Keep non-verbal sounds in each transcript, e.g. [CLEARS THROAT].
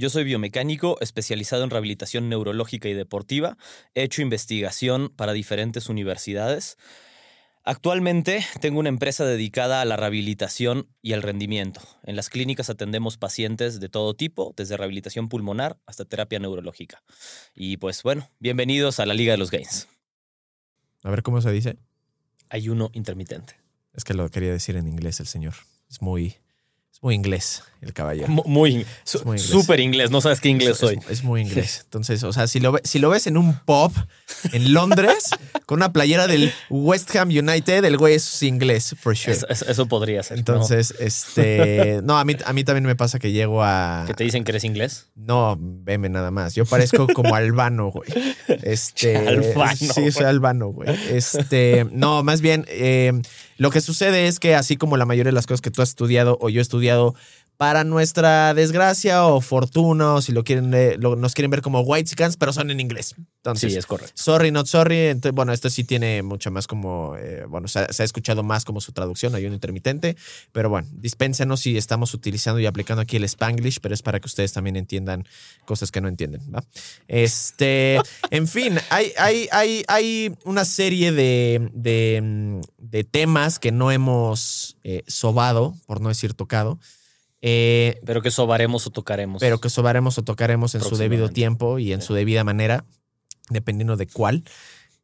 Yo soy biomecánico especializado en rehabilitación neurológica y deportiva. He hecho investigación para diferentes universidades. Actualmente tengo una empresa dedicada a la rehabilitación y al rendimiento. En las clínicas atendemos pacientes de todo tipo, desde rehabilitación pulmonar hasta terapia neurológica. Y pues bueno, bienvenidos a la Liga de los Gains. A ver cómo se dice. Ayuno intermitente. Es que lo quería decir en inglés el señor. Es muy, muy inglés el caballero. Mu- Muy, muy inglés. súper inglés. No sabes qué inglés Es- soy. Es, es muy inglés. [LAUGHS] Entonces, o sea, si lo, si lo ves en un pub en Londres con una playera del West Ham United, el güey es inglés, for sure. Eso, podría ser. ¿no? Entonces, este. [LAUGHS] No, a mí, a mí también me pasa que llego a. ¿Que te dicen que eres inglés? No, veme nada más. Yo parezco como albano, güey. [LAUGHS] Este. Albano, Sí, soy albano, güey. Este. No, más bien, eh, lo que sucede es que, así como la mayoría de las cosas que tú has estudiado o yo he estudiado, para nuestra desgracia o fortuna, o si lo quieren, eh, lo- nos quieren ver como white pero son en inglés. Entonces, Sí, es correcto. Sorry, not sorry. Entonces, bueno, esto sí tiene mucho más como, eh, bueno, se ha, se ha escuchado más como su traducción, hay un intermitente, pero bueno, dispénsenos si estamos utilizando y aplicando aquí el Spanglish, pero es para que ustedes también entiendan cosas que no entienden, ¿va? Este, [LAUGHS] en fin, hay, hay, hay, hay una serie de, de, mm, de temas que no hemos eh, sobado, por no decir tocado. Eh, Pero que sobaremos o tocaremos. pero que sobaremos o tocaremos en su debido tiempo y en Sí. su debida manera, dependiendo de cuál.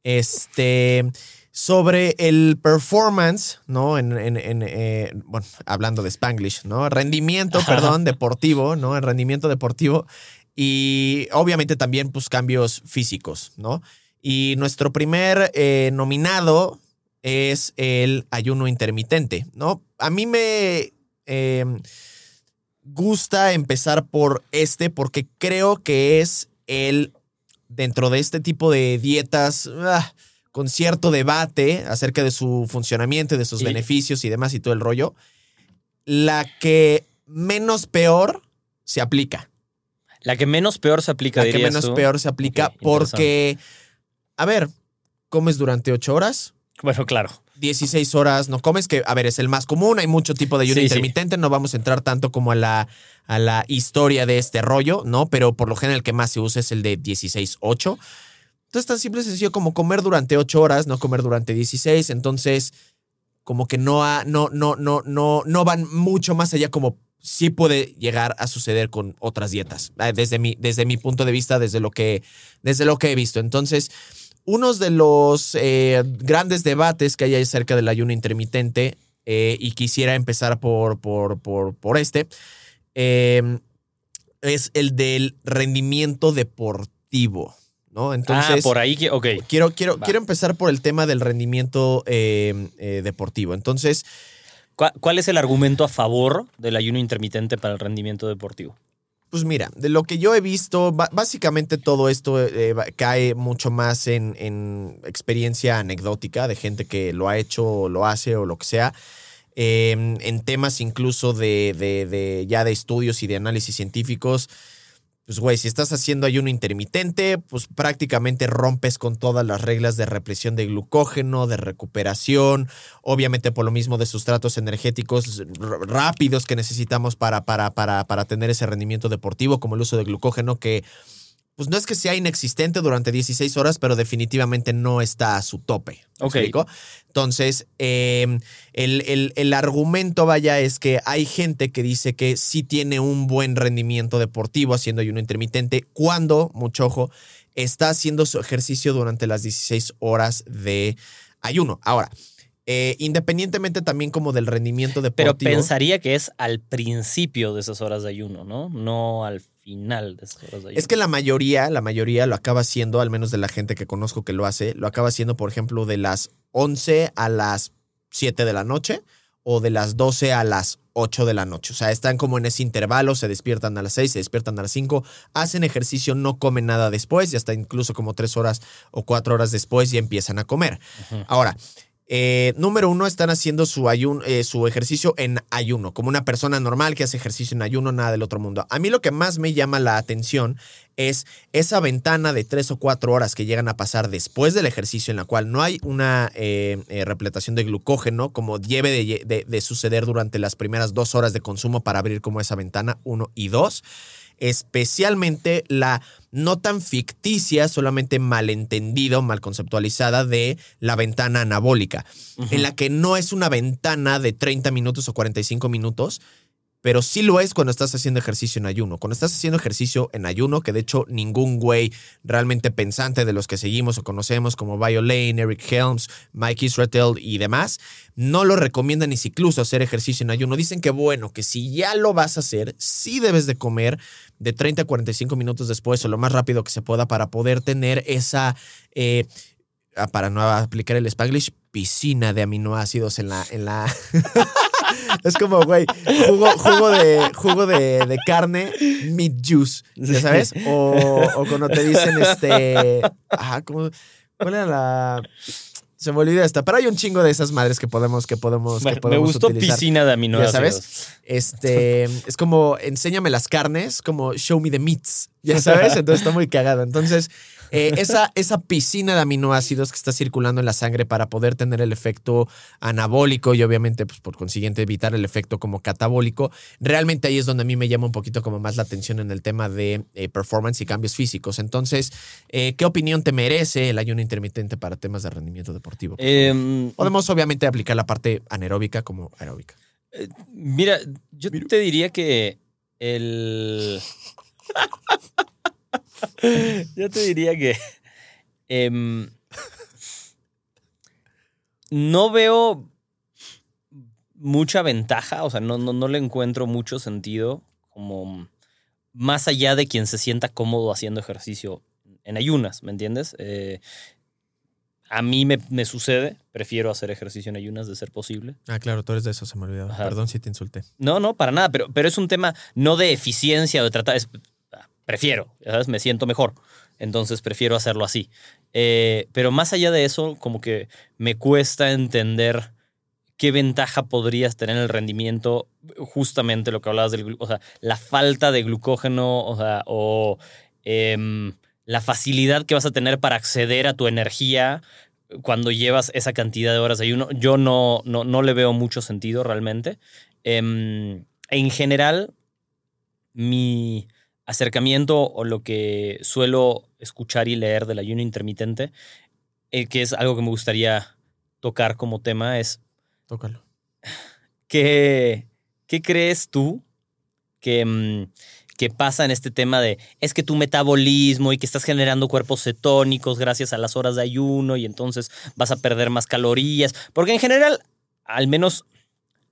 Este, sobre el performance, ¿no? En, en- en, eh, bueno, hablando de Spanglish, ¿no? Rendimiento, perdón, deportivo, ¿no? El rendimiento deportivo y obviamente también, pues, cambios físicos, ¿no? Y nuestro primer eh, nominado es el ayuno intermitente, ¿no? A mí me... eh, gusta empezar por este porque creo que es el, dentro de este tipo de dietas, ah, con cierto debate acerca de su funcionamiento y de sus Y- beneficios y demás y todo el rollo, la que menos peor se aplica. La que menos peor se aplica, La que menos tú. peor se aplica porque, a ver, comes durante ocho horas, Bueno, claro. 16 horas no comes, que a ver, es el más común, hay mucho tipo de ayuno Sí, sí. intermitente, no vamos a entrar tanto como a la, a la historia de este rollo, ¿no? Pero por lo general el que más se usa es el de 16-8. Entonces tan simple y sencillo como comer durante 8 horas, no comer durante 16, entonces como que no, ha- no, no, no, no, no van mucho más allá como sí puede llegar a suceder con otras dietas, eh, desde mi, desde mi punto de vista, desde lo que, desde lo que he visto. Entonces, uno de los eh, grandes debates que hay acerca del ayuno intermitente, eh, y quisiera empezar por, por, por, por este, eh, es el del rendimiento deportivo, ¿no? Entonces, ah, por ahí. Ok. quiero, quiero, Va. quiero empezar por el tema del rendimiento eh, eh, deportivo. Entonces, ¿Cuál, cuál es el argumento a favor del ayuno intermitente para el rendimiento deportivo? Pues mira, de lo que yo he visto, básicamente todo esto eh, cae mucho más en, en experiencia anecdótica de gente que lo ha hecho o lo hace o lo que sea. Eh, en temas incluso de, de- de ya de estudios y de análisis científicos. Pues güey, si estás haciendo ayuno intermitente, pues prácticamente rompes con todas las reglas de represión de glucógeno, de recuperación, obviamente por lo mismo de sustratos energéticos rápidos que necesitamos para, para, para, para tener ese rendimiento deportivo, como el uso de glucógeno, que pues no es que sea inexistente durante 16 horas, pero definitivamente no está a su tope. ¿Me Ok. explico? Entonces, eh, el, el- el argumento, vaya, es que hay gente que dice que sí tiene un buen rendimiento deportivo haciendo ayuno intermitente cuando, mucho ojo, está haciendo su ejercicio durante las 16 horas de ayuno. Ahora, eh, independientemente también como del rendimiento Pero deportivo. pensaría que es al principio de esas horas de ayuno, ¿no? No al final de esas horas de ayuno. Es que la mayoría, la mayoría lo acaba haciendo, al menos de la gente que conozco que lo hace, lo acaba haciendo, por ejemplo, de las 11 a las 7 de la noche o de las 12 a las 8 de la noche. O sea, están como en ese intervalo, se despiertan a las 6, se despiertan a las 5, hacen ejercicio, no comen nada después, ya está incluso como 3 horas o 4 horas después y empiezan a comer. Ahora, eh, número uno, están haciendo su, eh, su ejercicio en ayuno, como una persona normal que hace ejercicio en ayuno, nada del otro mundo. A mí lo que más me llama la atención es esa ventana de tres o cuatro horas que llegan a pasar después del ejercicio, en la cual no hay una eh, repletación de glucógeno como debe de, de, suceder durante las primeras dos horas de consumo para abrir como esa ventana, uno y dos especialmente la no tan ficticia, solamente malentendido, mal conceptualizada de la ventana anabólica, en la que no es una ventana de 30 minutos o 45 minutos, pero sí lo es cuando estás haciendo ejercicio en ayuno. Cuando estás haciendo ejercicio en ayuno, que de hecho ningún güey realmente pensante de los que seguimos o conocemos como Violane, Eric Helms, Mike Israel y demás, no lo recomiendan ni incluso hacer ejercicio en ayuno. Dicen que bueno, que si ya lo vas a hacer, sí debes de comer de 30 a 45 minutos después o lo más rápido que se pueda para poder tener esa... Eh, ah, para no aplicar el spanglish, piscina de aminoácidos en la, en la, [LAUGHS] es como, güey, jugo, jugo, de, jugo de, carne, meat juice, ¿ya sabes? O, o cuando te dicen, este, ajá, ¿cómo, ¿cuál era la...? Se me olvidó esta, pero hay un chingo de esas madres que podemos, que podemos, que podemos Me gustó piscina de aminoácidos. Ya sabes, este, es como, enséñame las carnes, como show me the meats, ya sabes, entonces está muy cagado. Entonces, eh, esa, esa piscina de aminoácidos que está circulando en la sangre para poder tener el efecto anabólico y obviamente, pues por consiguiente, evitar el efecto como catabólico, realmente ahí es donde a mí me llama un poquito como más la atención en el tema de eh, performance y cambios físicos. Entonces, eh, ¿qué opinión te merece el ayuno intermitente para temas de rendimiento deportivo? Em, Podemos obviamente aplicar la parte anaeróbica como aeróbica. mira, yo te diría que el... [LAUGHS] [LAUGHS] Yo te diría que em, no veo mucha ventaja, o sea, no, no, le encuentro mucho sentido como más allá de quien se sienta cómodo haciendo ejercicio en ayunas, ¿me entiendes? Eh, a mí me, sucede, prefiero hacer ejercicio en ayunas de ser posible. Ah, claro, tú eres de eso, se me olvidó. Perdón si te insulté. No, no, para nada, pero, pero es un tema no de eficiencia o de tratar, prefiero, ¿sabes? Me siento mejor. Entonces prefiero hacerlo así. Eh, pero más allá de eso, como que me cuesta entender qué ventaja podrías tener en el rendimiento, justamente lo que hablabas del, o sea, la falta de glucógeno, o sea, o em, la facilidad que vas a tener para acceder a tu energía cuando llevas esa cantidad de horas de ayuno. Yo no, no, no le veo mucho sentido realmente. Em, en general, mi, acercamiento o lo que suelo escuchar y leer del ayuno intermitente, eh, que es algo que me gustaría tocar como tema, es... Tócalo. ¿Qué, qué crees tú que, mm, que pasa en este tema de es que tu metabolismo y que estás generando cuerpos cetónicos gracias a las horas de ayuno y entonces vas a perder más calorías? Porque en general, al menos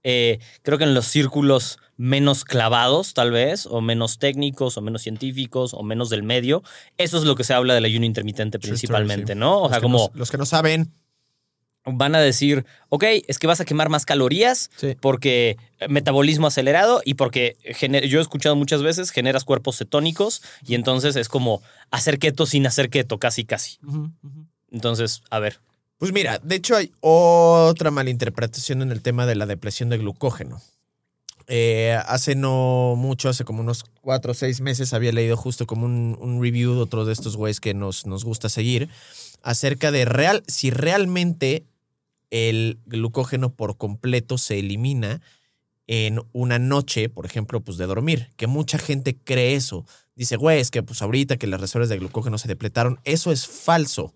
eh, creo que en los círculos menos clavados, tal vez, o menos técnicos, o menos científicos, o menos del medio, eso es lo que se habla del ayuno intermitente principalmente, ¿no? O sea, como. los que no saben. Van a decir, ok, es que vas a quemar más calorías porque metabolismo acelerado y porque yo he escuchado muchas veces generas cuerpos cetónicos y entonces es como hacer keto sin hacer keto, casi, casi. Entonces, a ver, pues mira, de hecho hay otra malinterpretación en el tema de la depresión de glucógeno. Eh, hace no mucho, hace como unos cuatro o seis meses, había leído justo como un, review de otro de estos güeyes que nos, nos gusta seguir acerca de real, si realmente el glucógeno por completo se elimina en una noche, por ejemplo, pues de dormir, que mucha gente cree eso. Dice, güey, es que pues ahorita que las reservas de glucógeno se depletaron, eso es falso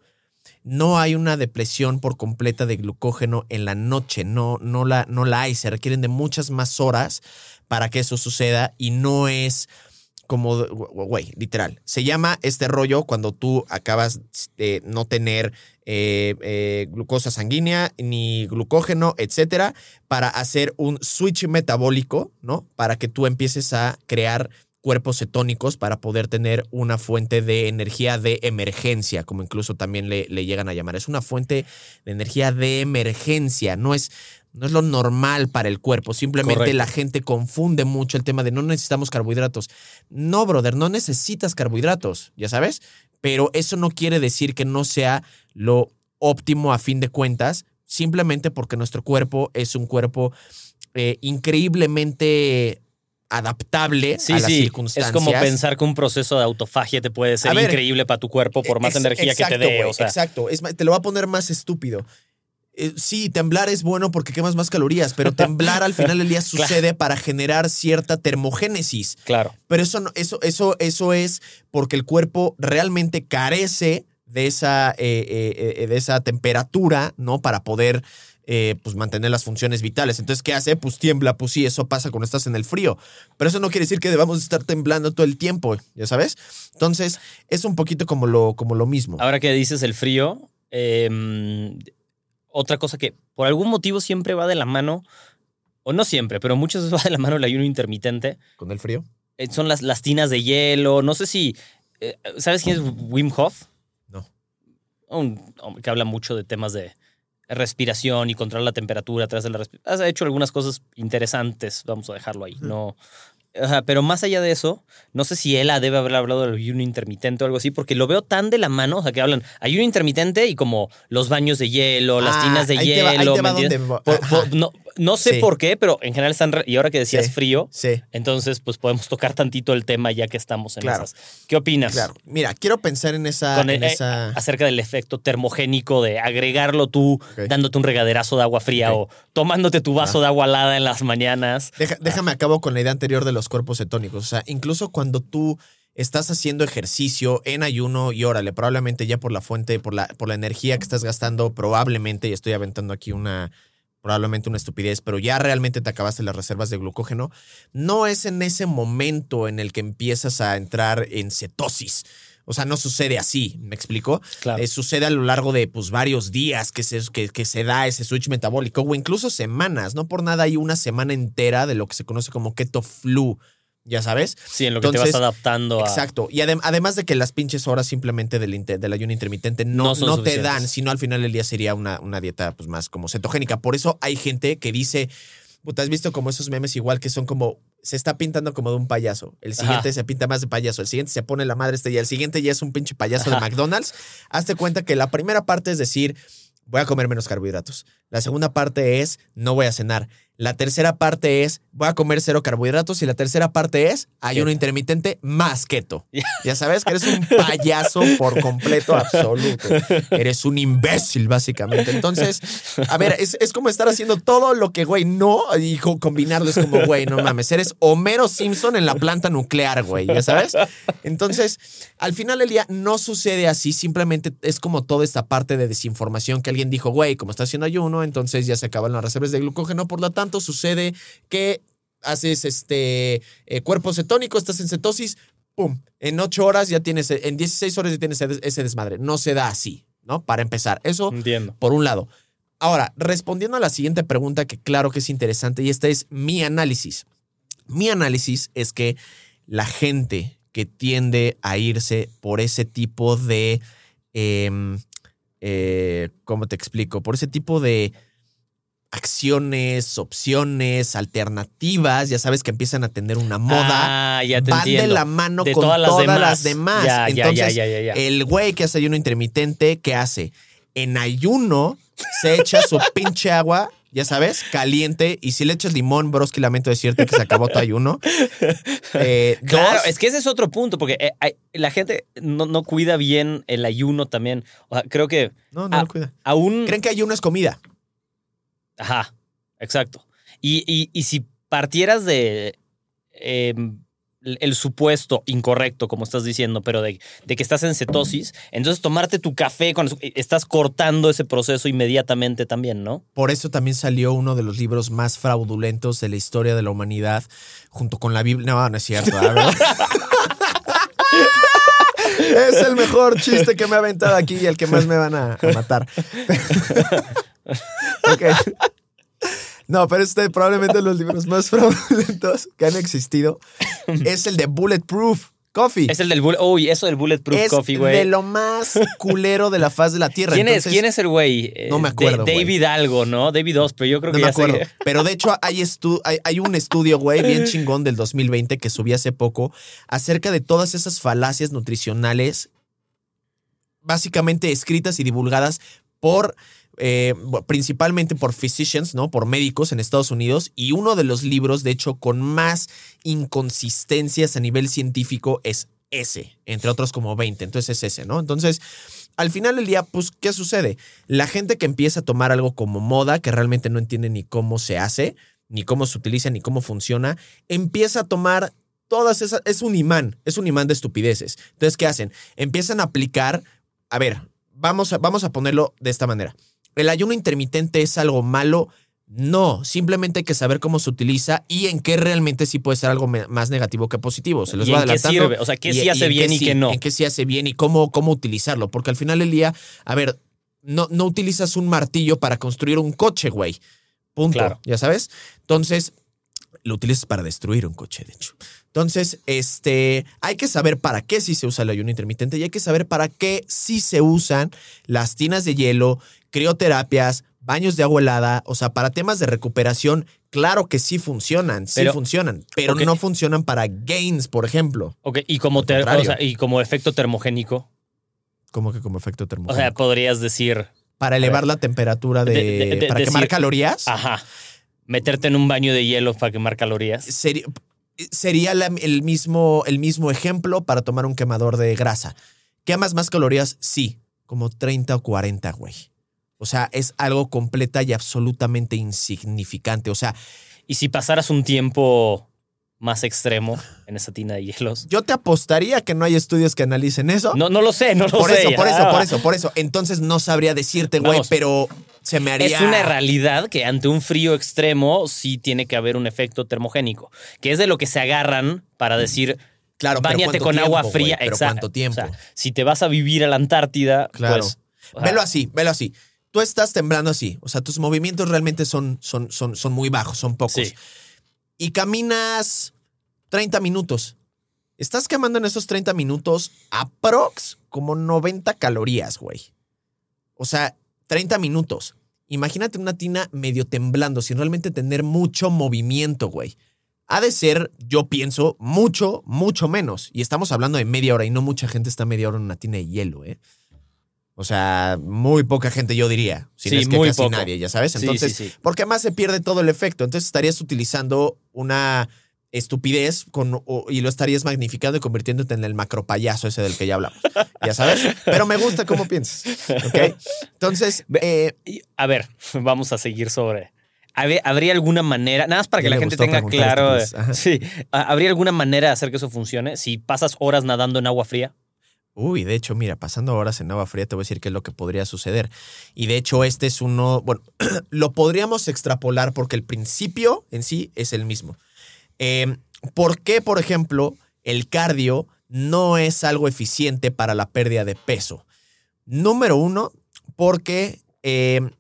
no hay una depresión por completa de glucógeno en la noche, no, no, la, no la hay, se requieren de muchas más horas para que eso suceda y no es como, güey, literal. Se llama este rollo cuando tú acabas de no tener eh, eh, glucosa sanguínea ni glucógeno, etcétera, para hacer un switch metabólico, ¿no? Para que tú empieces a crear cuerpos cetónicos para poder tener una fuente de energía de emergencia, como incluso también le, le llegan a llamar. Es una fuente de energía de emergencia, no es, no es lo normal para el cuerpo. Simplemente Correcto. la gente confunde mucho el tema de no necesitamos carbohidratos. No, brother, no necesitas carbohidratos, ya sabes. Pero eso no quiere decir que no sea lo óptimo a fin de cuentas, simplemente porque nuestro cuerpo es un cuerpo eh, increíblemente adaptable Sí, a las sí. Es circunstancias. como pensar que un proceso de autofagia te puede ser ver, increíble para tu cuerpo por más Ex- energía que te dé. o sea, Exacto. Es más, te lo voy a poner más estúpido. Eh, sí, temblar es bueno porque quemas más calorías, pero temblar al final del día [LAUGHS] sucede para generar cierta termogénesis. claro. Pero eso, no- eso, eso, eso es porque el cuerpo realmente carece de esa, eh, eh, de esa temperatura, ¿no? Para poder eh, pues mantener las funciones vitales. Entonces, ¿qué hace? Pues tiembla, pues sí, eso pasa cuando estás en el frío. Pero eso no quiere decir que debamos estar temblando todo el tiempo, ¿ya sabes? Entonces, es un poquito como lo, como lo mismo. Ahora que dices el frío, eh, otra cosa que por algún motivo siempre va de la mano, o no siempre, pero muchas veces [LAUGHS] va de la mano el ayuno intermitente, ¿Con el frío? eh, son las, las tinas de hielo. No sé si. eh, ¿Sabes quién es Wim Hof? No. Un hombre que habla mucho de temas de respiración y controlar la temperatura a través de la respiración. Ha hecho algunas cosas interesantes, vamos a dejarlo ahí. No. Ajá, pero más allá de eso, no sé si él debe haber hablado del ayuno intermitente o algo así, porque lo veo tan de la mano, o sea, que hablan ayuno intermitente y como los baños de hielo, las Ah, tinas de va- hielo. va ¿me va- Por- por- no, no sé Sí. por qué, pero en general están. re- Y ahora que decías Sí. frío, Sí. entonces, pues podemos tocar tantito el tema ya que estamos en Claro. esas. ¿Qué opinas? Claro. Mira, quiero pensar en esa. En el- esa... acerca del efecto termogénico de agregarlo tú dándote un regaderazo de agua fría o tomándote tu vaso Ah. de agua helada en las mañanas. Deja- déjame acabo con la idea anterior de los cuerpos cetónicos. O sea, incluso cuando tú estás haciendo ejercicio en ayuno y órale, probablemente ya por la fuente, por la, por la energía que estás gastando, probablemente, y estoy aventando aquí una, probablemente una estupidez, pero ya realmente te acabaste las reservas de glucógeno, no es en ese momento en el que empiezas a entrar en cetosis. O sea, no sucede así, ¿me explico? Claro. Eh, sucede a lo largo de pues, varios días que se, que, que se da ese switch metabólico o incluso semanas. No por nada hay una semana entera de lo que se conoce como keto flu, ya sabes. sí, en lo que entonces, te vas adaptando a. Exacto. Y adem- además de que las pinches horas simplemente del, ayuno intermitente no, No te dan, sino al final del día sería una, una dieta pues, más como cetogénica. Por eso hay gente que dice, puta, has visto como esos memes igual que son como, se está pintando como de un payaso. El siguiente Ajá. se pinta más de payaso, el siguiente se pone la madre este y el siguiente ya es un pinche payaso de. McDonald's. Hazte cuenta que la primera parte es decir, voy a comer menos carbohidratos. La segunda parte es, no voy a cenar. La tercera parte es, voy a comer cero carbohidratos. Y la tercera parte es, ayuno intermitente más keto. Ya sabes que eres un payaso por completo [LAUGHS] absoluto. Eres un imbécil, básicamente. Entonces, a ver, es, es como estar haciendo todo lo que, güey, no, y co- combinarlo es como, güey, no mames, eres Homero Simpson en la planta nuclear, güey, ya sabes. Entonces, al final del día no sucede así, simplemente es como toda esta parte de desinformación que alguien dijo, güey, como está haciendo ayuno, entonces ya se acaban las reservas de glucógeno, por lo tanto sucede que haces este eh, cuerpo cetónico, estás en cetosis, pum, en 8 horas ya tienes, en 16 horas ya tienes ese- desmadre. No se da así, ¿no? Para empezar, eso Entiendo. por un lado. Ahora, respondiendo a la siguiente pregunta, que claro que es interesante, y esta es mi análisis. Mi análisis es que la gente que tiende a irse por ese tipo de, em, eh, ¿cómo te explico? Por ese tipo de acciones, opciones, alternativas, ya sabes que empiezan a tener una moda, Ah, ya te van entiendo. de la mano de con todas las demás. las demás. Ya, Entonces, ya, ya, ya, ya. el güey que hace ayuno intermitente, ¿qué hace? En ayuno se echa su [LAUGHS] pinche agua, ya sabes, caliente. Y si le echas limón, broski, lamento decirte que se acabó tu ayuno. [LAUGHS] Eh, Claro, dos, es que ese es otro punto, porque eh, hay- la gente no, no cuida bien el ayuno también. O sea, creo que No, no ah, lo cuida. aún. Creen que ayuno es comida. Ajá, exacto. Y, y- y si partieras de eh, el supuesto incorrecto, como estás diciendo, pero de, de que estás en cetosis, entonces tomarte tu café, cuando estás cortando ese proceso inmediatamente también, ¿no? Por eso también salió uno de los libros más fraudulentos de la historia de la humanidad, junto con la Biblia. No, no es cierto. a ver. [LAUGHS] es el mejor chiste que me ha aventado aquí y el que más me van a, a matar. [LAUGHS] Ok. No, pero este probablemente los libros más [LAUGHS] fraudulentos que han existido es el de Bulletproof Coffee. Es el del bullet. Uy, eso del Bulletproof Es Coffee, de güey. lo más culero de la faz de la Tierra. ¿Quién es, ¿Quién es el güey? Eh, No me acuerdo. David algo, ¿no? David Oz, pero yo creo No que me ya acuerdo. Pero de hecho hay, estu- hay, hay un estudio, güey, bien chingón del 2020 que subí hace poco acerca de todas esas falacias nutricionales básicamente escritas y divulgadas por... eh, principalmente por physicians, ¿no? Por médicos en Estados Unidos. Y uno de los libros, de hecho, con más inconsistencias a nivel científico es ese, entre otros como 20. Entonces es ese, ¿no? Entonces, al final del día, pues, ¿qué sucede? La gente que empieza a tomar algo como moda, que realmente no entiende ni cómo se hace, ni cómo se utiliza, ni cómo funciona, empieza a tomar todas esas, es un imán, es un imán de estupideces. Entonces, ¿qué hacen? Empiezan a aplicar, a ver, vamos vamos a ponerlo de esta manera. ¿El ayuno intermitente es algo malo? No, simplemente hay que saber cómo se utiliza y en qué realmente sí puede ser algo más negativo que positivo. Se los ¿Y voy en qué sirve? O sea, ¿qué Y- sí hace en bien y sí, qué no? En qué sí hace bien y cómo, cómo utilizarlo. Porque al final del día, a ver, no, no utilizas un martillo para construir un coche, güey. Punto. Claro. ¿Ya sabes? Entonces, lo utilizas para destruir un coche, de hecho. Entonces, este, hay que saber para qué sí se usa el ayuno intermitente y hay que saber para qué sí se usan las tinas de hielo, crioterapias, baños de agua helada, o sea, para temas de recuperación, claro que sí funcionan, sí Pero- funcionan, pero no funcionan para gains, por ejemplo, Ok, y como, ter- o sea, y como efecto termogénico. como que como efecto O termogénico. sea, podrías decir, para elevar la temperatura de, de- de- de- para decir- quemar calorías. ajá, meterte en un baño de hielo para quemar calorías. Sería, sería la- el, mismo, el mismo ejemplo para tomar un quemador de grasa. ¿Quemas más calorías? Sí, como 30 o 40, güey. O sea, es algo completa y absolutamente insignificante. O sea, Y si pasaras un tiempo más extremo en esa tina de hielos. yo te apostaría que no hay estudios que analicen eso. No, no lo sé, no lo por sé. eso, por eso, por eso, por eso. Entonces no sabría decirte, güey, pero se me haría. Es una realidad que ante un frío extremo sí tiene que haber un efecto termogénico, que es de lo que se agarran para decir, Claro, Báñate ¿cuánto con tiempo, agua fría. Pero exacto. ¿cuánto tiempo? O sea, si te vas a vivir a la Antártida, Claro. pues. o sea, Velo así, velo así. Tú estás temblando así. O sea, tus movimientos realmente son, son, son, son muy bajos, son pocos. Sí. Y caminas 30 minutos. Estás quemando en esos 30 minutos aprox como 90 calorías, güey. O sea, 30 minutos. Imagínate una tina medio temblando, sin realmente tener mucho movimiento, güey. Ha de ser, yo pienso, mucho, mucho menos. Y estamos hablando de media hora y no mucha gente está media hora en una tina de hielo, ¿eh? O sea, muy poca gente, yo diría. Si no es que muy casi poco. nadie, ya sabes. Entonces, sí, sí. porque más se pierde todo el efecto. Entonces estarías utilizando una estupidez con, o- y lo estarías magnificando y convirtiéndote en el macropayaso ese del que ya hablamos. Ya sabes. Pero me gusta cómo piensas. ¿Ok? Entonces, eh, a ver, vamos a seguir sobre. ¿Habría alguna manera, nada más para que la gente tenga claro. Ajá. sí, ¿ha- ¿habría alguna manera de hacer que eso funcione? Si pasas horas nadando en agua fría, Uy, de hecho, mira, pasando horas en agua fría, te voy a decir qué es lo que podría suceder. Y de hecho, este es uno, bueno, [CLEARS THROAT] lo podríamos extrapolar porque el principio en sí es el mismo. Eh, ¿Por qué, por ejemplo, el cardio no es algo eficiente para la pérdida de peso? Número uno, porque eh,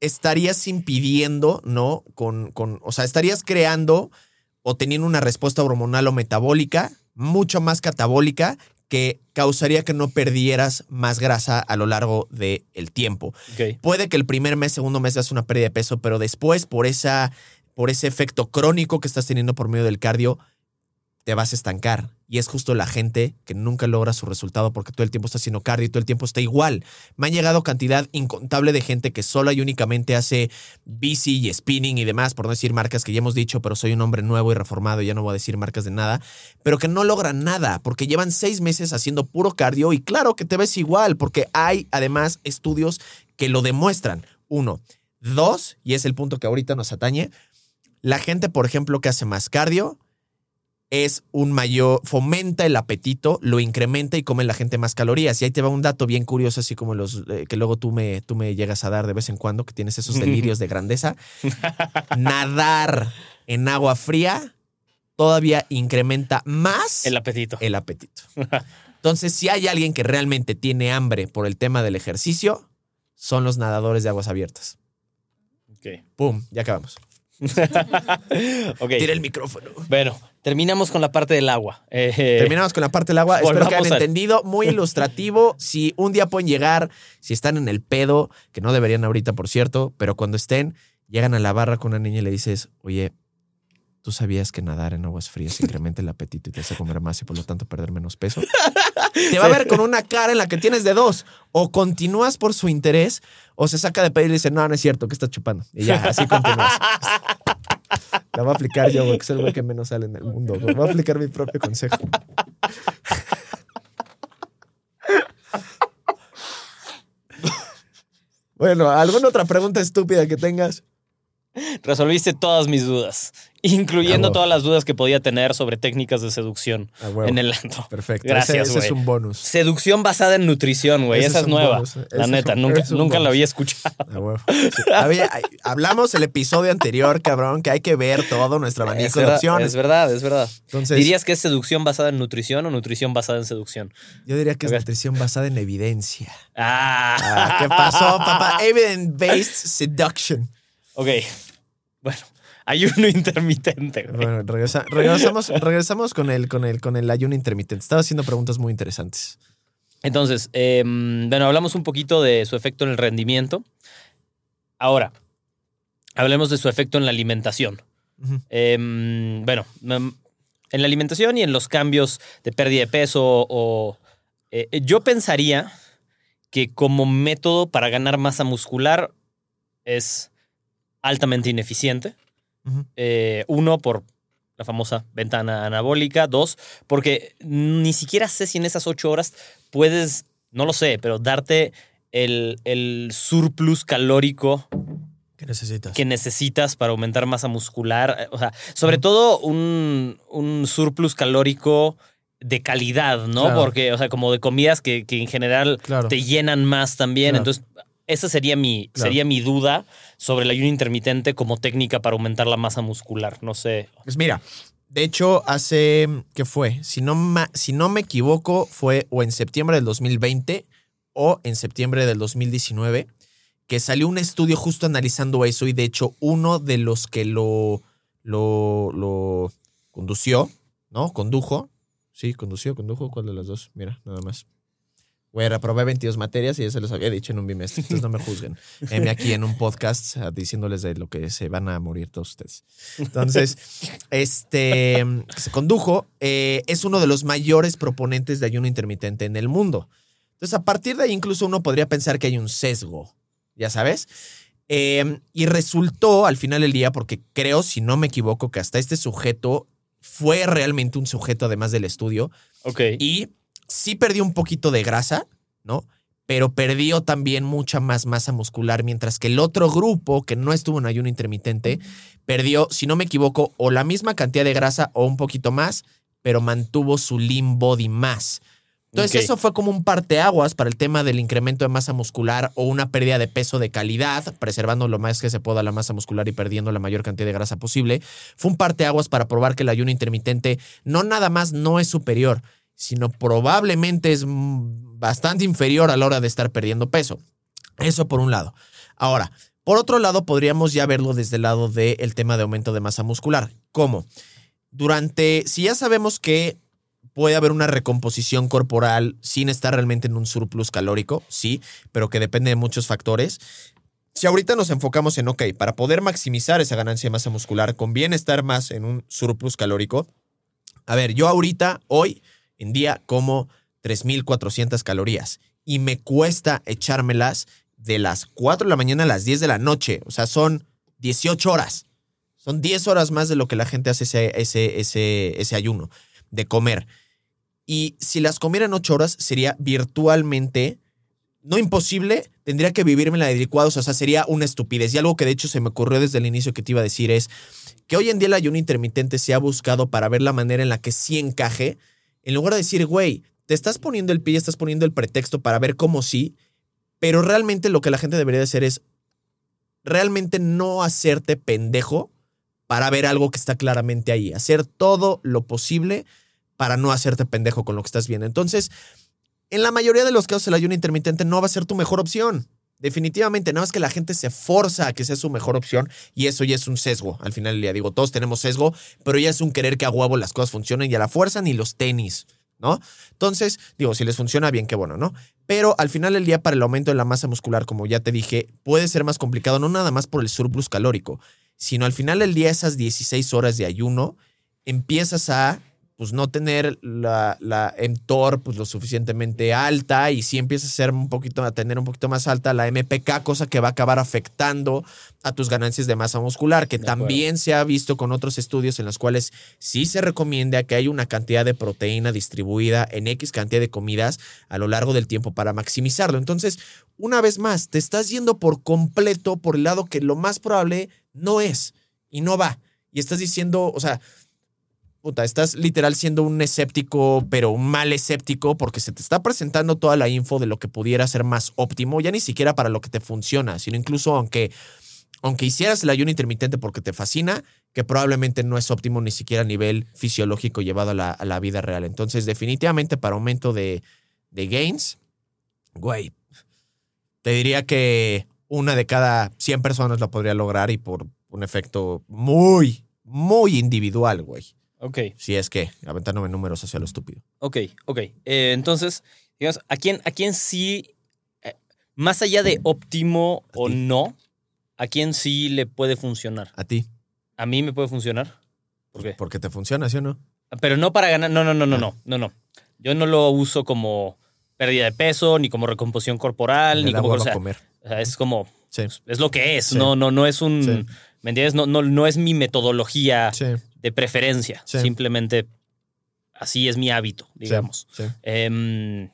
estarías impidiendo, ¿no? Con, con, o sea, estarías creando o teniendo una respuesta hormonal o metabólica mucho más catabólica que causaría que no perdieras más grasa a lo largo del tiempo. ok. Puede que el primer mes, segundo mes veas una pérdida de peso, pero después, por, esa, por ese efecto crónico que estás teniendo por medio del cardio, te vas a estancar. Y es justo la gente que nunca logra su resultado porque todo el tiempo está haciendo cardio y todo el tiempo está igual. Me han llegado cantidad incontable de gente que sola y únicamente hace bici y spinning y demás, por no decir marcas que ya hemos dicho, pero soy un hombre nuevo y reformado, ya no voy a decir marcas de nada, pero que no logran nada porque llevan seis meses haciendo puro cardio y claro que te ves igual porque hay además estudios que lo demuestran. Uno. Dos, y es el punto que ahorita nos atañe, la gente, por ejemplo, que hace más cardio, es un mayor, fomenta el apetito, lo incrementa y come la gente más calorías. Y ahí te va un dato bien curioso, así como los eh, que luego tú me, tú me llegas a dar de vez en cuando, que tienes esos [LAUGHS] delirios de grandeza. Nadar en agua fría todavía incrementa más El apetito. el apetito. Entonces, si hay alguien que realmente tiene hambre por el tema del ejercicio, son los nadadores de aguas abiertas. Ok. Pum, ya acabamos. [LAUGHS] ok. Tira el micrófono. Bueno, terminamos con la parte del agua. Eh, Terminamos con la parte del agua. Espero que a- entendido. Muy [LAUGHS] ilustrativo. Si un día pueden llegar, si están en el pedo, que no deberían ahorita, por cierto, pero cuando estén, llegan a la barra con una niña y le dices, oye, ¿tú sabías que nadar en aguas frías incrementa el apetito y te hace comer más y por lo tanto perder menos peso? Te va a ver con una cara en la que tienes de dos. O continúas por su interés o se saca de pedo y le dice, no, no es cierto, que estás chupando. Y ya, así continúas. La voy a aplicar yo, güey, que es el güey que menos sale en el mundo. güey. Voy a aplicar mi propio consejo. Bueno, ¿alguna otra pregunta estúpida que tengas? Resolviste todas mis dudas, incluyendo Ah, todas las dudas que podía tener sobre técnicas de seducción Ah, en el antro. Perfecto. Gracias, Ese, ese es un bonus. Seducción basada en nutrición, güey. Esa es nueva. bonus, La neta, un- nunca, nunca la había escuchado. Ah. Sí. Había- hablamos el episodio anterior, cabrón, que hay que ver todo nuestro Es abanico de opciones. es verdad, es verdad. Entonces, ¿Dirías que es seducción basada en nutrición o nutrición basada en seducción? yo diría que es nutrición basada en evidencia. Ah, Ah, ¿Qué pasó, papá? [LAUGHS] Evidence-based seduction. Ok. Bueno, ayuno [LAUGHS] intermitente, güey. Bueno, regresa- regresamos, regresamos con el, con, el, con el ayuno intermitente. Estaba haciendo preguntas muy interesantes. Entonces, eh, bueno, hablamos un poquito de su efecto en el rendimiento. Ahora, hablemos de su efecto en la alimentación. Eh, bueno, en la alimentación y en los cambios de pérdida de peso o... eh, yo pensaría que como método para ganar masa muscular es altamente ineficiente. Eh, uno, por la famosa ventana anabólica. Dos, porque ni siquiera sé si en esas ocho horas puedes, no lo sé, pero darte el, el surplus calórico ¿Qué necesitas? que necesitas para aumentar masa muscular. O sea, sobre todo un, un surplus calórico de calidad, ¿no? Claro. Porque, o sea, como de comidas que, que en general Claro. te llenan más también. Claro. Entonces, esa sería mi, Claro. sería mi duda sobre el ayuno intermitente como técnica para aumentar la masa muscular. No sé. Pues mira, de hecho, hace, ¿qué fue? Si no, si no me equivoco, fue o en septiembre del 2020 o en septiembre del 2019, que salió un estudio justo analizando eso y de hecho uno de los que lo, lo, lo condució, ¿no? Condujo. Sí, condució, condujo. ¿Cuál de las dos? Mira, nada más. Güey, reprobé 22 materias y ya se los había dicho en un bimestre. Entonces no me juzguen. [LAUGHS] Heme aquí en un podcast diciéndoles de lo que se van a morir todos ustedes. Entonces, este se condujo, eh, es uno de los mayores proponentes de ayuno intermitente en el mundo. Entonces, a partir de ahí, incluso uno podría pensar que hay un sesgo, ya sabes. Eh, y resultó al final del día, porque creo, si no me equivoco, que hasta este sujeto fue realmente un sujeto además del estudio Ok. y sí perdió un poquito de grasa, ¿no? Pero perdió también mucha más masa muscular, mientras que el otro grupo, que no estuvo en ayuno intermitente, perdió, si no me equivoco, o la misma cantidad de grasa o un poquito más, pero mantuvo su lean body más. Entonces, eso fue como un parteaguas para el tema del incremento de masa muscular o una pérdida de peso de calidad, preservando lo más que se pueda la masa muscular y perdiendo la mayor cantidad de grasa posible. Fue un parteaguas para probar que el ayuno intermitente no nada más no es superior, sino probablemente es bastante inferior a la hora de estar perdiendo peso. Eso por un lado. Ahora, por otro lado, podríamos ya verlo desde el lado del tema de aumento de masa muscular. ¿Cómo? Durante, si ya sabemos que puede haber una recomposición corporal sin estar realmente en un surplus calórico, sí, pero que depende de muchos factores. Si ahorita nos enfocamos en, ok, para poder maximizar esa ganancia de masa muscular, conviene estar más en un surplus calórico. A ver, yo ahorita, hoy en día, como 3.400 calorías y me cuesta echármelas de las 4 de la mañana a las 10 de la noche. O sea, son 18 horas. Son 10 horas más de lo que la gente hace ese, ese, ese, ayuno de comer. Y si las comiera en 8 horas, sería virtualmente, no imposible, tendría que vivírmela de licuados, o sea, sería una estupidez. Y algo que de hecho se me ocurrió desde el inicio que te iba a decir es que hoy en día el ayuno intermitente se ha buscado para ver la manera en la que sí encaje, en lugar de decir, güey, te estás poniendo el pie, estás poniendo el pretexto para ver cómo sí, pero realmente lo que la gente debería de hacer es realmente no hacerte pendejo para ver algo que está claramente ahí, hacer todo lo posible para no hacerte pendejo con lo que estás viendo. Entonces, en la mayoría de los casos el ayuno intermitente no va a ser tu mejor opción. Definitivamente, nada más que la gente se forza a que sea su mejor opción y eso ya es un sesgo. Al final día, digo, todos tenemos sesgo, pero ya es un querer que a huevo las cosas funcionen y a la fuerza ni los tenis, ¿no? Entonces, digo, si les funciona bien, qué bueno, ¿no? Pero al final del día, para el aumento de la masa muscular, como ya te dije, puede ser más complicado, no nada más por el surplus calórico, sino al final del día, esas 16 horas de ayuno, empiezas a pues no tener la, la mTOR pues lo suficientemente alta y si empieza a ser un poquito a tener un poquito más alta la MPK, cosa que va a acabar afectando a tus ganancias de masa muscular, que también se ha visto con otros estudios en los cuales sí se recomienda que haya una cantidad de proteína distribuida en X cantidad de comidas a lo largo del tiempo para maximizarlo. Entonces, una vez más, te estás yendo por completo por el lado que lo más probable no es y no va. Y estás diciendo, o sea, puta, estás literal siendo un escéptico, pero un mal escéptico, porque se te está presentando toda la info de lo que pudiera ser más óptimo, ya ni siquiera para lo que te funciona, sino incluso aunque, aunque hicieras el ayuno intermitente porque te fascina, que probablemente no es óptimo ni siquiera a nivel fisiológico llevado a la, la vida real. Entonces, definitivamente para aumento de, de gains, güey, te diría que una de cada 100 personas lo podría lograr y por un efecto muy, muy individual, güey. Ok, Si es que, aventándome números hacia lo estúpido. ok, ok. Eh, entonces, digamos, ¿a quién, a quién sí, eh, más allá de óptimo o ti. no, a quién sí le puede funcionar? A ti, ¿A mí me puede funcionar? ¿Por qué? porque te funciona, ¿sí o no? Pero no para ganar, no, no, no, no, no, no, no. Yo no lo uso como pérdida de peso, ni como recomposición corporal, ni como, o sea, comer. o sea, es como, Sí, es lo que es, Sí. no, no, no es un, Sí. ¿me entiendes? No, no, no es mi metodología sí, de preferencia, Sí. simplemente así es mi hábito, digamos. sí. Em,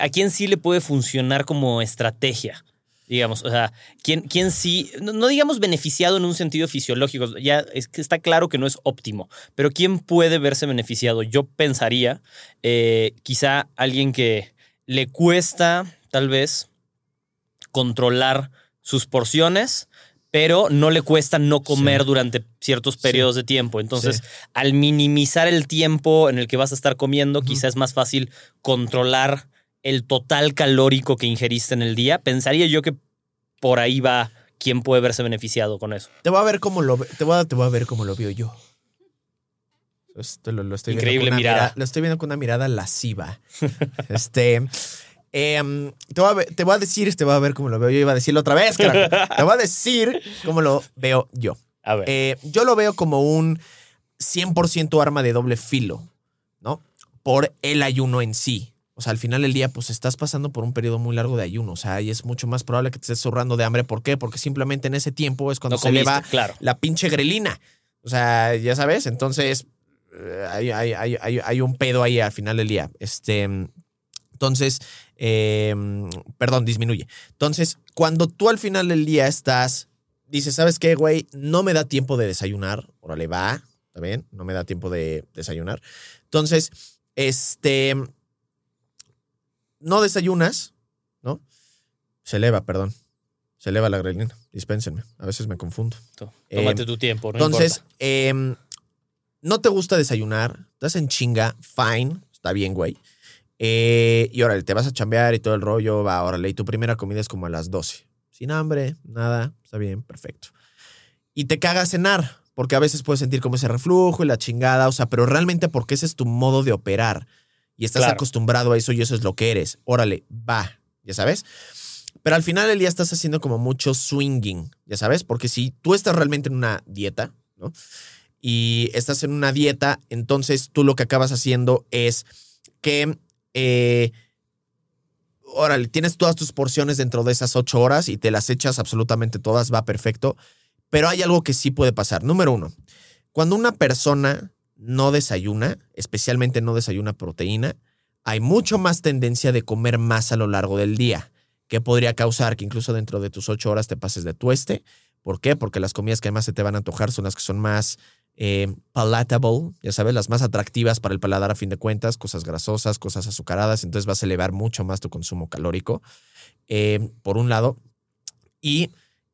¿A quién sí le puede funcionar como estrategia? Digamos, o sea, ¿quién, quién sí, no, no digamos beneficiado en un sentido fisiológico, ya es que está claro que no es óptimo, pero ¿quién puede verse beneficiado? Yo pensaría, eh, quizá alguien que le cuesta tal vez controlar sus porciones, pero no le cuesta no comer Sí. durante ciertos Sí. periodos de tiempo. Entonces, Sí. al minimizar el tiempo en el que vas a estar comiendo, quizás es más fácil controlar el total calórico que ingeriste en el día. Pensaría yo que por ahí va quién puede verse beneficiado con eso. Te voy a ver cómo lo te voy a, te voy a ver cómo lo veo yo. Lo, lo estoy Increíble mirada. mira- lo estoy viendo con una mirada lasciva. [LAUGHS] este. Em, te, voy a te voy a decir, te voy a ver cómo lo veo yo. Iba a decirlo otra vez, carajo. Te voy a decir cómo lo veo yo. A ver. Eh, yo lo veo como un 100% arma de doble filo, ¿no? Por el ayuno en sí. O sea, al final del día, pues estás pasando por un periodo muy largo de ayuno. O sea, y es mucho más probable que te estés zurrando de hambre. ¿Por qué? Porque simplemente en ese tiempo es cuando no se le va claro. la pinche grelina. O sea, ya sabes, entonces eh, hay, hay- hay- hay- hay un pedo ahí al final del día. Este, entonces, eh, perdón, disminuye. Entonces, cuando tú al final del día estás, dices, ¿sabes qué, güey? No me da tiempo de desayunar. Órale, va, ¿está bien? No me da tiempo de desayunar. Entonces, este, no desayunas, ¿no? Se eleva, perdón. Se eleva la grelina. Dispénsenme. A veces me confundo. Tómate Eh, tu tiempo, no Entonces, em, no te gusta desayunar, estás en chinga, fine, está bien, güey. Eh, y órale, te vas a chambear y todo el rollo, va, órale, y tu primera comida es como a las 12. Sin hambre, nada, está bien, perfecto. Y te caga cenar, porque a veces puedes sentir como ese reflujo y la chingada, o sea, pero realmente porque ese es tu modo de operar y estás Claro. acostumbrado a eso y eso es lo que eres. Órale, va, ya sabes. Pero al final del día estás haciendo como mucho swinging, ya sabes, porque si tú estás realmente en una dieta, ¿no? Y estás en una dieta, entonces tú lo que acabas haciendo es que, eh, órale, tienes todas tus porciones dentro de esas ocho horas y te las echas absolutamente todas, va perfecto. Pero hay algo que sí puede pasar. Número uno, cuando una persona no desayuna, especialmente no desayuna proteína, hay mucho más tendencia de comer más a lo largo del día, que podría causar que incluso dentro de tus ocho horas te pases de tueste. ¿Por qué? Porque las comidas que más se te van a antojar son las que son más eh, palatable, ya sabes, las más atractivas para el paladar a fin de cuentas, cosas grasosas, cosas azucaradas, entonces vas a elevar mucho más tu consumo calórico, eh, por un lado. Y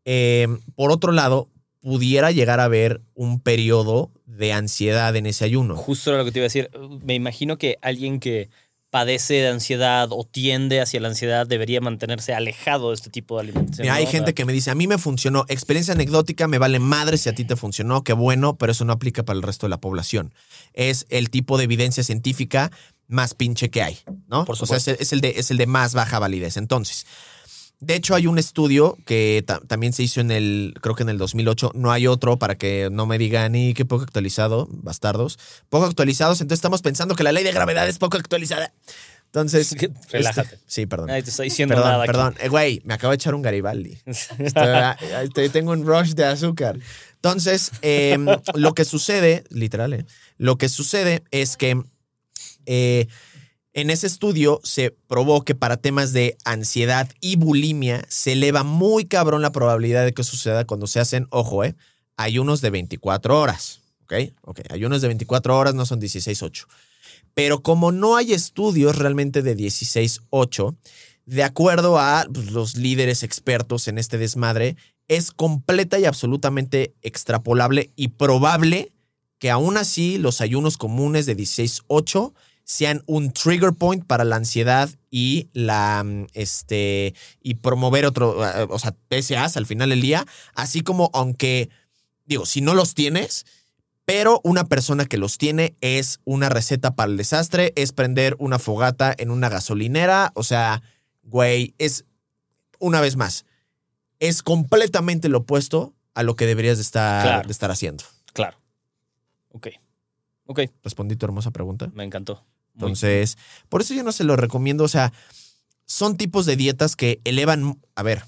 eh, por otro lado, pudiera llegar a haber un periodo de ansiedad en ese ayuno. Justo lo que te iba a decir. Me imagino que alguien que padece de ansiedad o tiende hacia la ansiedad debería mantenerse alejado de este tipo de alimentación. Mira, hay gente que me dice, a mí me funcionó, experiencia anecdótica, me vale madre si a ti te funcionó, qué bueno, pero eso no aplica para el resto de la población. Es el tipo de evidencia científica más pinche que hay, ¿no? Por o sea, es supuesto. el, es el de, es el de más baja validez. Entonces, de hecho, hay un estudio que ta- también se hizo en el, creo que en el 2008. No hay otro para que no me digan, ni qué poco actualizado, bastardos. Poco actualizados, entonces estamos pensando que la ley de gravedad es poco actualizada. Entonces, [LAUGHS] Relájate. este- sí, perdón. Nadie te está diciendo Perdón, nada. perdón. Eh, güey, me acabo de echar un Garibaldi. [LAUGHS] Estoy- estoy- tengo un rush de azúcar. Entonces, eh, lo que sucede, literal, eh, lo que sucede es que eh, en ese estudio se probó que para temas de ansiedad y bulimia se eleva muy cabrón la probabilidad de que suceda cuando se hacen, ojo, eh, ayunos de 24 horas. ¿Ok? Ok, ayunos de 24 horas no son 16-8. Pero como no hay estudios realmente de 16-8, de acuerdo a pues, los líderes expertos en este desmadre, es completa y absolutamente extrapolable y probable que aún así los ayunos comunes de 16-8 sean un trigger point para la ansiedad y la mm, este y promover otro, eh, o sea, PSAs al final del día, así como aunque digo, si no los tienes, pero una persona que los tiene es una receta para el desastre, es prender una fogata en una gasolinera, o sea, güey, es una vez más, es completamente lo opuesto a lo que deberías de estar, Claro. de estar haciendo. Claro. Ok. Ok, Respondí tu hermosa pregunta. me encantó. Entonces, por eso yo no se lo recomiendo. O sea, son tipos de dietas que elevan. A ver,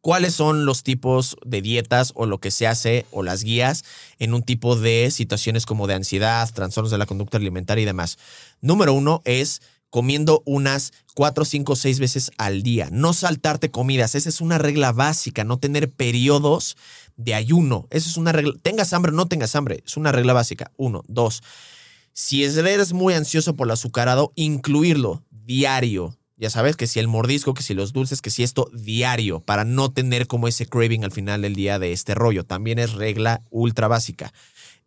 ¿cuáles son los tipos de dietas o lo que se hace o las guías en un tipo de situaciones como de ansiedad, trastornos de la conducta alimentaria y demás? Número uno es comiendo unas cuatro, cinco, seis veces al día. No saltarte comidas. Esa es una regla básica. No tener periodos de ayuno. Esa es una regla. Tengas hambre o no tengas hambre. Es una regla básica. Uno. Dos. Si eres muy ansioso por el azucarado, incluirlo diario. Ya sabes que si el mordisco, que si los dulces, que si esto diario, para no tener como ese craving al final del día de este rollo. También es regla ultra básica.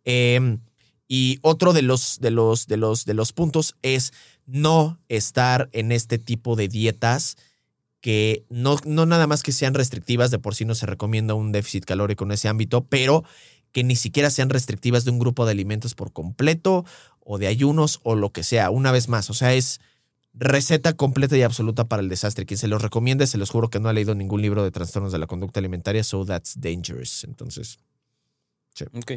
Eh, y otro de los, de, los, de, los, de los puntos es no estar en este tipo de dietas que no, no nada más que sean restrictivas, de por sí no se recomienda un déficit calórico en ese ámbito, pero que ni siquiera sean restrictivas de un grupo de alimentos por completo o de ayunos o lo que sea. Una vez más, o sea, es receta completa y absoluta para el desastre. Quien se los recomiende, se los juro que no ha leído ningún libro de trastornos de la conducta alimentaria, so that's dangerous. Entonces, Ok.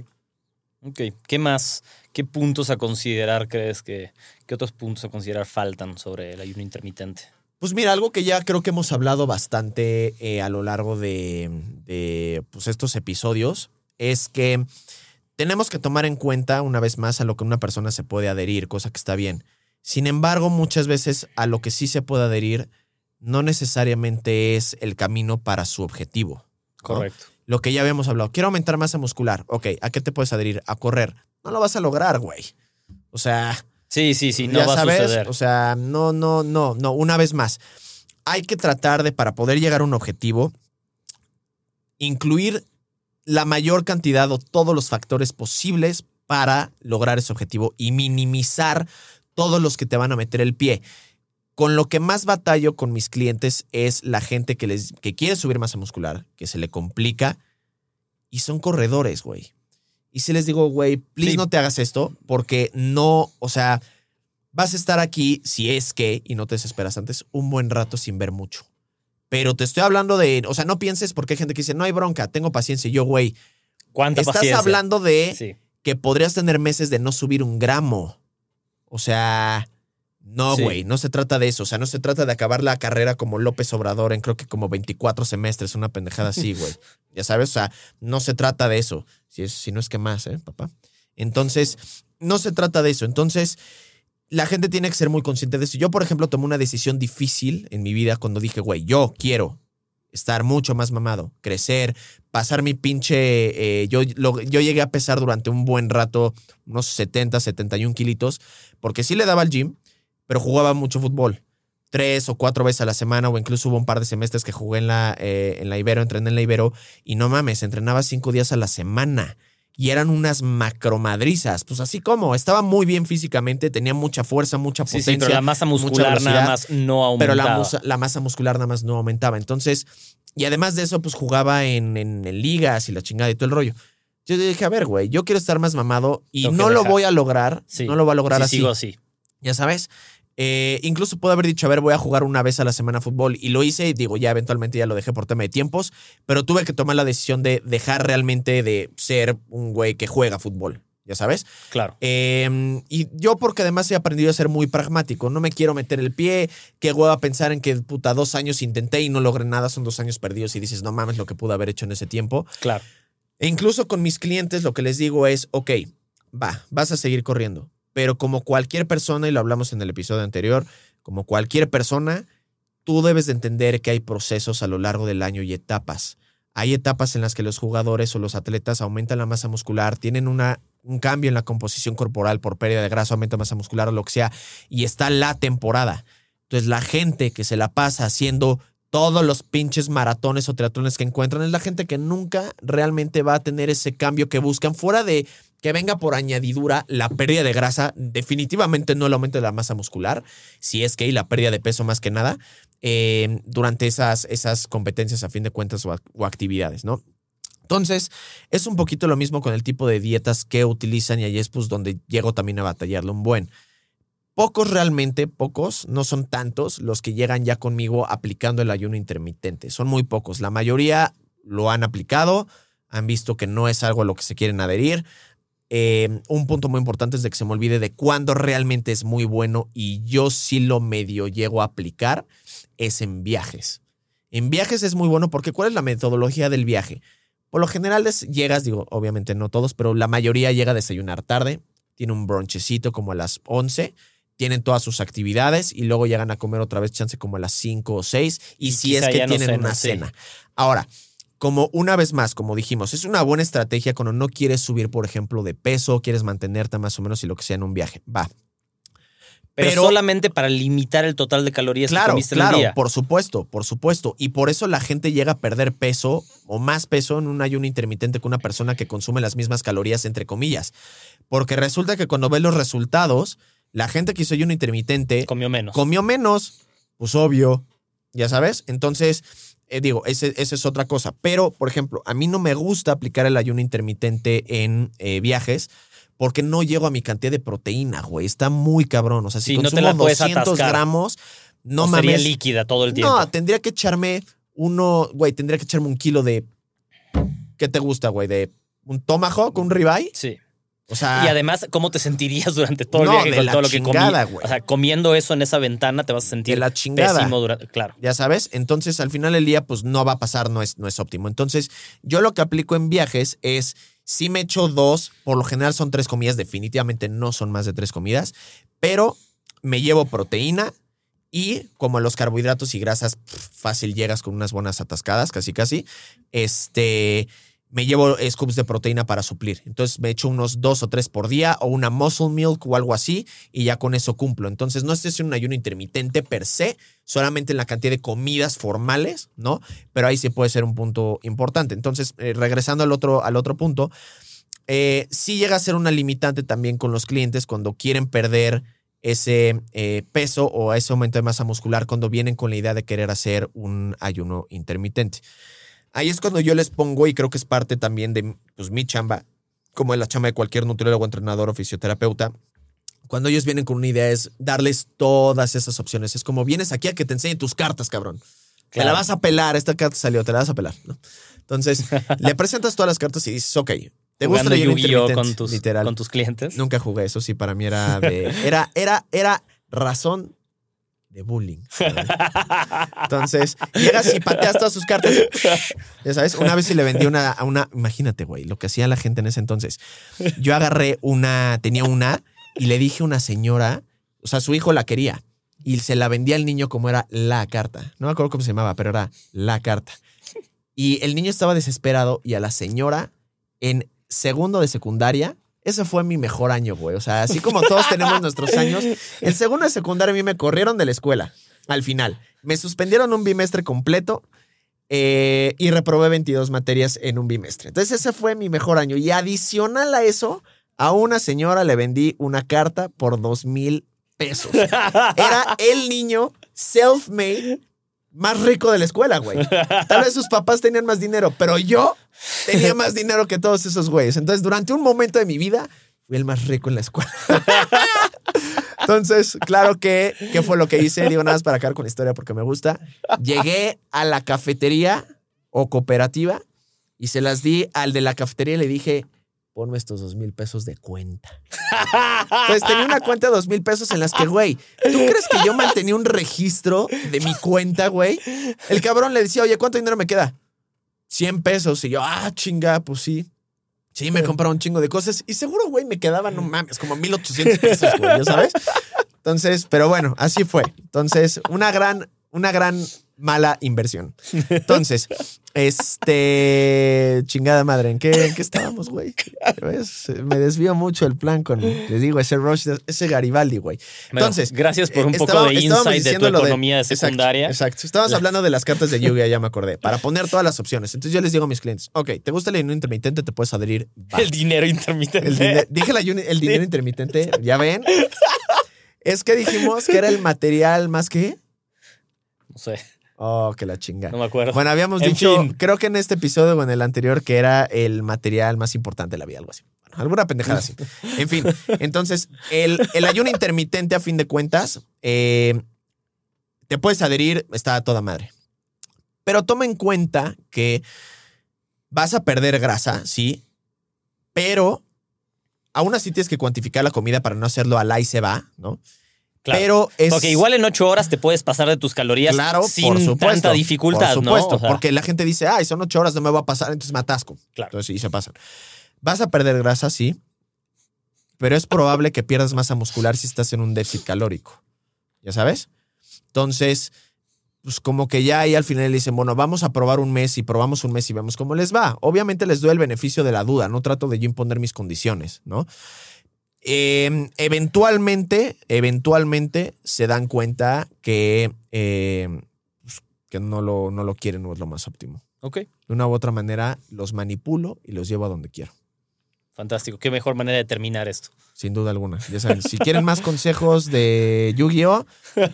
Ok. ¿Qué más? ¿Qué puntos a considerar crees que, qué otros puntos a considerar faltan sobre el ayuno intermitente? Pues mira, algo que ya creo que hemos hablado bastante eh, a lo largo de, de, pues, estos episodios es que tenemos que tomar en cuenta una vez más a lo que una persona se puede adherir, cosa que está bien. Sin embargo, muchas veces a lo que sí se puede adherir no necesariamente es el camino para su objetivo. ¿no? Correcto. Lo que ya habíamos hablado. Quiero aumentar masa muscular. Ok, ¿a qué te puedes adherir? A correr. No lo vas a lograr, güey. O sea, Sí, sí, sí, no ya va sabes, a suceder. O sea, no, no, no, no. Una vez más, hay que tratar de, para poder llegar a un objetivo, incluir la mayor cantidad o todos los factores posibles para lograr ese objetivo y minimizar todos los que te van a meter el pie. Con lo que más batallo con mis clientes es la gente que, les, que quiere subir masa muscular, que se le complica y son corredores, güey. Y si les digo, güey, please Sí. no te hagas esto porque no, o sea, vas a estar aquí, si es que, y no te desesperas antes, un buen rato sin ver mucho. Pero te estoy hablando de, o sea, no pienses porque hay gente que dice, no hay bronca, tengo paciencia. Y yo, güey, ¿Cuánta estás paciencia? hablando de Sí. que podrías tener meses de no subir un gramo. O sea, no, Sí. güey, no se trata de eso. O sea, no se trata de acabar la carrera como López Obrador en creo que como 24 semestres, una pendejada así, [LAUGHS] güey. ya sabes, o sea, no se trata de eso. Si, es, si no es que más, ¿eh, papá? Entonces, no se trata de eso. Entonces, la gente tiene que ser muy consciente de eso. Yo, por ejemplo, tomé una decisión difícil en mi vida cuando dije, güey, yo quiero estar mucho más mamado, crecer, pasar mi pinche... eh, yo, lo- yo llegué a pesar durante un buen rato unos 70, 71 kilitos, porque sí le daba al gym, pero jugaba mucho fútbol. Tres o cuatro veces a la semana, o incluso hubo un par de semestres que jugué en la, eh, en la Ibero, entrené en la Ibero, y no mames, entrenaba cinco días a la semana. Y eran unas macromadrizas. Pues así como, estaba muy bien físicamente, tenía mucha fuerza, mucha potencia. sí, pero la masa muscular nada más no aumentaba. Pero la, musa- la masa muscular nada más no aumentaba. Entonces, y además de eso, pues jugaba en, en- en ligas y la chingada y todo el rollo. Yo dije, a ver, güey, yo quiero estar más mamado y Tengo no lo dejar. voy a lograr. Sí. No lo voy a lograr así. sigo así. Ya sabes. Eh, incluso puedo haber dicho, a ver, voy a jugar una vez a la semana fútbol. Y lo hice y digo, ya eventualmente ya lo dejé por tema de tiempos. Pero tuve que tomar la decisión de dejar realmente de ser un güey que juega fútbol. Ya sabes. Claro. Eh, y yo porque además he aprendido a ser muy pragmático. No me quiero meter el pie. Que hueva pensar en que, puta, dos años intenté y no logré nada. Son dos años perdidos y dices, no mames lo que pude haber hecho en ese tiempo. Claro. E incluso con mis clientes lo que les digo es, ok, va, vas a seguir corriendo. Pero como cualquier persona, y lo hablamos en el episodio anterior, como cualquier persona, tú debes de entender que hay procesos a lo largo del año y etapas. Hay etapas en las que los jugadores o los atletas aumentan la masa muscular, tienen una, un cambio en la composición corporal por pérdida de grasa, aumenta masa muscular o lo que sea, y está la temporada. Entonces la gente que se la pasa haciendo todos los pinches maratones o triatlones que encuentran es la gente que nunca realmente va a tener ese cambio que buscan fuera de que venga por añadidura la pérdida de grasa, definitivamente no el aumento de la masa muscular, si es que hay la pérdida de peso más que nada, eh, durante esas, esas competencias a fin de cuentas o, ac- o actividades, ¿no? Entonces, es un poquito lo mismo con el tipo de dietas que utilizan y ahí es pues donde llego también a batallarle un buen. Pocos realmente, pocos, no son tantos los que llegan ya conmigo aplicando el ayuno intermitente. Son muy pocos. La mayoría lo han aplicado, han visto que no es algo a lo que se quieren adherir. Eh, un punto muy importante es de que se me olvide de cuándo realmente es muy bueno y yo sí lo medio llego a aplicar, es en viajes. En viajes es muy bueno porque ¿cuál es la metodología del viaje? Por lo general es- llegas, digo, obviamente no todos, pero la mayoría llega a desayunar tarde, tiene un bronchecito como a las 11, tienen todas sus actividades y luego llegan a comer otra vez chance como a las 5 o 6 y, Y si es que no tienen una sí. cena. Ahora, como una vez más, como dijimos, es una buena estrategia cuando no quieres subir, por ejemplo, de peso, quieres mantenerte más o menos y lo que sea en un viaje. Va. Pero, Pero- solamente para limitar el total de calorías que Claro, comiste en claro, el día. por supuesto, por supuesto. Y por eso la gente llega a perder peso o más peso en un ayuno intermitente que una persona que consume las mismas calorías, entre comillas. Porque resulta que cuando ves los resultados, la gente que hizo ayuno intermitente Comió menos. comió menos, pues obvio, ya sabes. Entonces, eh, digo, ese- esa es otra cosa. Pero, por ejemplo, a mí no me gusta aplicar el ayuno intermitente en eh, viajes. Porque no llego a mi cantidad de proteína, güey. Está muy cabrón. O sea, si Sí, no te consumo puedes 200 atascar. gramos, no O sería mames. líquida todo el tiempo. No, tendría que echarme uno, güey, tendría que echarme un kilo de. ¿Qué te gusta, güey? De un tomahawk, un ribeye. Sí. O sea, Y además, ¿cómo te sentirías [LAUGHS] durante todo el No, viaje de con la todo lo que chingada, comí? güey. O sea, comiendo eso en esa ventana te vas a de sentir la chingada. pésimo durante. Claro. Ya sabes, entonces al final del día, pues no va a pasar, no es, no es óptimo. Entonces, yo lo que aplico en viajes es, si me echo dos, por lo general son tres comidas, definitivamente no son más de tres comidas, pero me llevo proteína y como los carbohidratos y grasas, fácil llegas con unas buenas atascadas, casi casi, este, me llevo scoops de proteína para suplir. Entonces me echo unos dos o tres por día o una muscle milk o algo así y ya con eso cumplo. Entonces no es haciendo un ayuno intermitente per se, solamente en la cantidad de comidas formales, ¿no? Pero ahí sí puede ser un punto importante. Entonces, eh, regresando al otro, al otro punto, eh, sí llega a ser una limitante también con los clientes cuando quieren perder ese eh, peso o ese aumento de masa muscular cuando vienen con la idea de querer hacer un ayuno intermitente. Ahí es cuando yo les pongo, y creo que es parte también de pues, mi chamba, como es la chamba de cualquier nutriólogo, entrenador o fisioterapeuta, cuando ellos vienen con una idea es darles todas esas opciones. Es como vienes aquí a que te enseñe tus cartas, cabrón. Te la vas a pelar, esta carta salió, te la vas a pelar. ¿no? Entonces, [LAUGHS] le presentas todas las cartas y dices, ok, ¿te gusta el intermitente? con tus, Literal. con tus clientes. Nunca jugué, eso sí, para mí era [LAUGHS] de. Era, era, era razón de bullying. Entonces, llegas y pateas todas sus cartas. Ya sabes, una vez sí le vendí una a una. Imagínate, güey, lo que hacía la gente en ese entonces. Yo agarré una, tenía una y le dije a una señora, o sea, su hijo la quería y se la vendía al niño como era la carta. No me acuerdo cómo se llamaba, pero era la carta. Y el niño estaba desesperado y a la señora en segundo de secundaria. Ese fue mi mejor año, güey. O sea, así como todos tenemos nuestros años, el segundo de secundaria a mí me corrieron de la escuela al final. Me suspendieron un bimestre completo eh, y reprobé 22 materias en un bimestre. Entonces ese fue mi mejor año. Y adicional a eso, a una señora le vendí una carta por dos mil pesos. Era el niño self-made más rico de la escuela, güey. Tal vez sus papás tenían más dinero, pero yo tenía más dinero que todos esos güeyes. Entonces, durante un momento de mi vida, fui el más rico en la escuela. [LAUGHS] Entonces, claro que, ¿qué fue lo que hice? Digo, nada más para acabar con la historia porque me gusta. Llegué a la cafetería o cooperativa y se las di al de la cafetería y le dije, ponme estos dos mil pesos de cuenta. Entonces [LAUGHS] tenía una cuenta de dos mil pesos en las que, güey, ¿tú crees que yo mantenía un registro de mi cuenta, güey? El cabrón le decía, oye, ¿cuánto dinero me queda? 100 pesos. Y yo, ah, chinga, pues sí. Sí, me compraron un chingo de cosas y seguro, güey, me quedaban, no mames, como 1800 pesos, güey, ¿ya sabes? Entonces, pero bueno, así fue. Entonces, una gran, una gran mala inversión. Entonces, este. Chingada madre, ¿en qué, en qué estábamos, güey? ¿Ves? Me desvío mucho el plan con, les digo, ese Rush, ese Garibaldi, güey. Bueno, Entonces, gracias por un eh, poco de insight de tu economía de exacto, secundaria. Exacto. Estábamos hablando de las cartas de Yu-Gi-Oh! Ya me acordé. Para poner todas las opciones. Entonces yo les digo a mis clientes, ok, ¿te gusta el ayuno intermitente? Te puedes adherir. Va. El dinero intermitente. El dije ayuno- el dinero intermitente, ¿ya ven? [LAUGHS] Es que dijimos que era el material más que... No sé, Oh, que la chinga. no me acuerdo. Bueno, habíamos En dicho, fin. creo que en este episodio o en el anterior, que era el material más importante de la vida, algo así. Bueno, alguna pendejada así. [LAUGHS] En fin, entonces, el, el ayuno intermitente, a fin de cuentas, eh, te puedes adherir, está a toda madre. Pero toma en cuenta que vas a perder grasa, sí, pero aún así tienes que cuantificar la comida para no hacerlo al y se va, ¿no? Claro. Pero es... Porque igual en ocho horas te puedes pasar de tus calorías Claro, sin por supuesto, tanta dificultad, Por supuesto, ¿no? O sea, porque la gente dice, ay, son ocho horas, no me va a pasar, entonces me atasco. Claro. Entonces sí, se pasan. Vas a perder grasa, sí, pero es probable que pierdas masa muscular si estás en un déficit calórico. ¿Ya sabes? Entonces, pues como que ya ahí al final le dicen, bueno, vamos a probar un mes y probamos un mes y vemos cómo les va. Obviamente les doy el beneficio de la duda, no trato de yo imponer mis condiciones, ¿no? Eh, eventualmente, eventualmente se dan cuenta que, eh, pues, que no, lo, no lo quieren, no es lo más óptimo. Ok, De una u otra manera los manipulo y los llevo a donde quiero. fantástico. Qué mejor manera de terminar esto. Sin duda alguna. Ya saben, si quieren más consejos de Yu-Gi-Oh! [LAUGHS]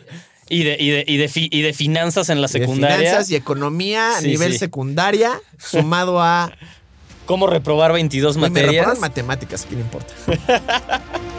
Y de, y de, y de, fi- y de finanzas en la de secundaria. finanzas y economía a Sí, nivel sí. secundaria, sumado a. ¿Cómo reprobar 22 Güey, me materias? reproban matemáticas, ¿a quién le importa? [LAUGHS]